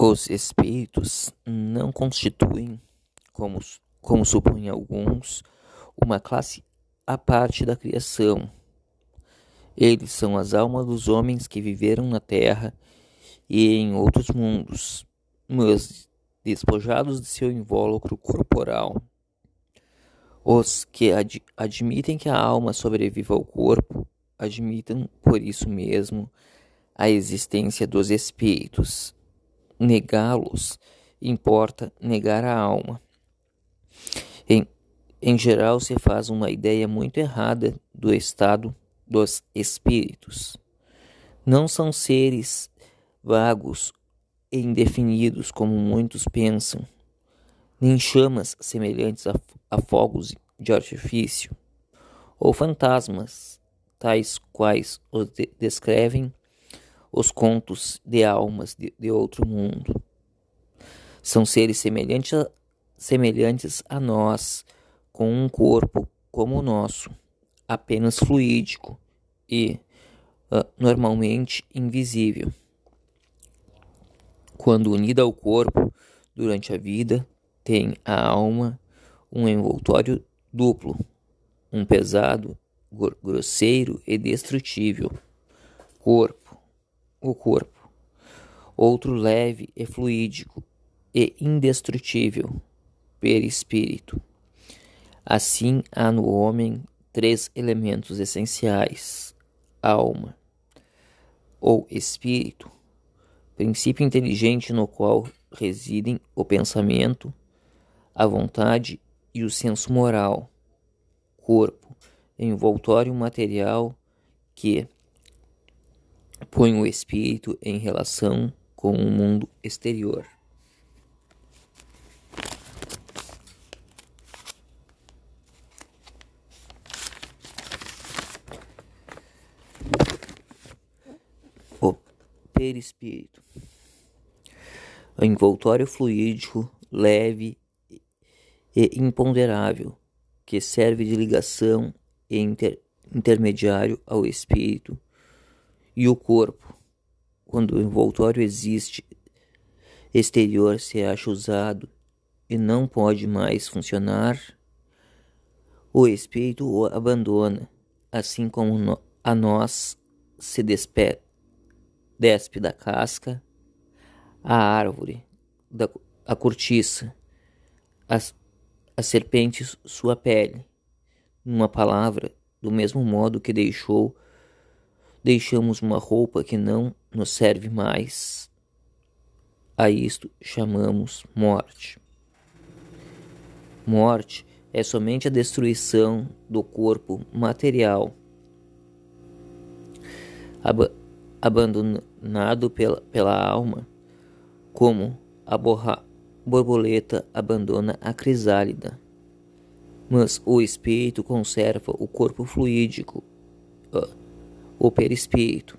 Os espíritos não constituem, como, como supõem alguns, uma classe à parte da criação. Eles são as almas dos homens que viveram na terra e em outros mundos, mas despojados de seu invólucro corporal. Os que ad admitem que a alma sobreviva ao corpo, admitem por isso mesmo a existência dos espíritos negá-los importa negar a alma. Em, em geral, se faz uma ideia muito errada do estado dos espíritos. Não são seres vagos e indefinidos como muitos pensam, nem chamas semelhantes a, a fogos de artifício, ou fantasmas, tais quais os de descrevem os contos de almas de, de outro mundo. São seres semelhantes a, semelhantes a nós, com um corpo como o nosso, apenas fluídico e uh, normalmente invisível. Quando unida ao corpo durante a vida, tem a alma um envoltório duplo, um pesado, grosseiro e destrutível corpo o corpo, outro leve e fluídico e indestrutível, perispírito. Assim há no homem três elementos essenciais: alma ou espírito, princípio inteligente no qual residem o pensamento, a vontade e o senso moral, corpo, envoltório material que põe o espírito em relação com o mundo exterior. O perispírito. O envoltório fluídico, leve e imponderável, que serve de ligação e inter intermediário ao espírito e o corpo, quando o envoltório existe exterior se acha usado e não pode mais funcionar, o espírito o abandona, assim como a nós se despe, despe da casca, a árvore, da, a cortiça, a, a serpente sua pele. Numa palavra, do mesmo modo que deixou deixamos uma roupa que não nos serve mais. A isto chamamos morte. Morte é somente a destruição do corpo material, ab abandonado pela, pela alma, como a borboleta abandona a crisálida. Mas o espírito conserva o corpo fluídico. Uh, o perispírito.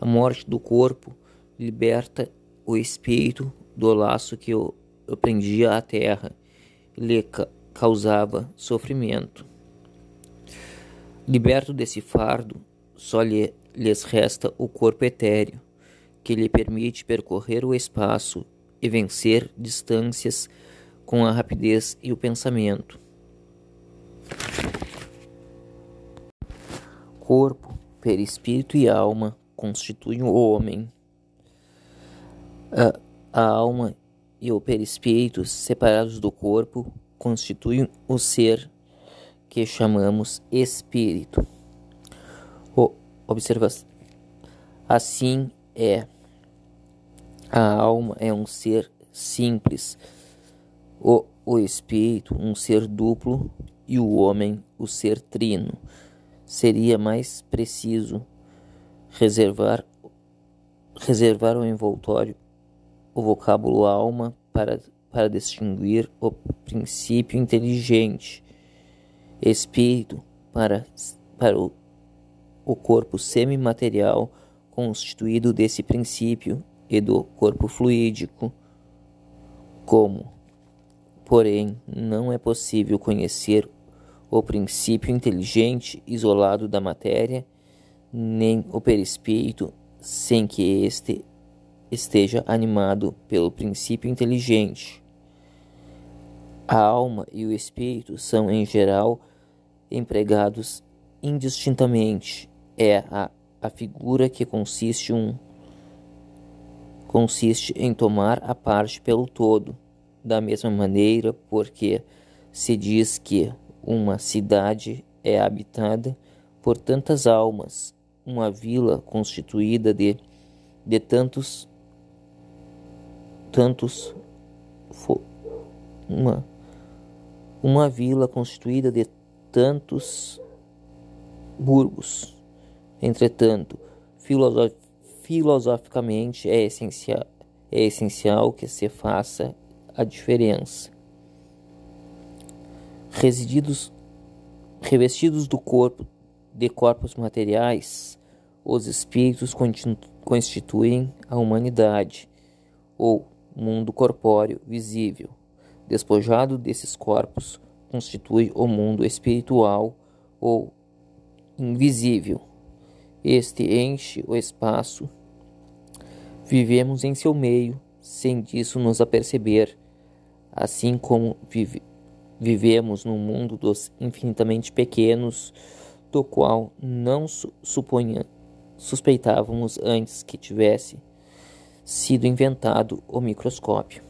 A morte do corpo liberta o espírito do laço que o, prendia à terra e lhe ca causava sofrimento. Liberto desse fardo, só lhe, lhes resta o corpo etéreo, que lhe permite percorrer o espaço e vencer distâncias com a rapidez e o pensamento. Corpo perispírito e alma constituem o homem. A, a alma e o perispírito, separados do corpo, constituem o ser que chamamos espírito. O, observa assim é. A alma é um ser simples, o, o espírito, um ser duplo, e o homem, o ser trino seria mais preciso reservar reservar o envoltório o vocábulo alma para, para distinguir o princípio inteligente, espírito para, para o, o corpo semimaterial constituído desse princípio e do corpo fluídico. Como, porém, não é possível conhecer o princípio inteligente isolado da matéria, nem o perispírito sem que este esteja animado pelo princípio inteligente. A alma e o espírito são, em geral, empregados indistintamente. É a, a figura que consiste, um, consiste em tomar a parte pelo todo. Da mesma maneira, porque se diz que uma cidade é habitada por tantas almas, uma vila constituída de, de tantos tantos uma uma vila constituída de tantos burgos. Entretanto, filosof, filosoficamente é essencial, é essencial que se faça a diferença. Resididos, revestidos do corpo de corpos materiais, os espíritos constituem a humanidade, ou mundo corpóreo visível despojado desses corpos, constitui o mundo espiritual ou invisível. Este enche o espaço. Vivemos em seu meio, sem disso nos aperceber, assim como vive, vivemos no mundo dos infinitamente pequenos, do qual não su suponha, suspeitávamos antes que tivesse sido inventado o microscópio.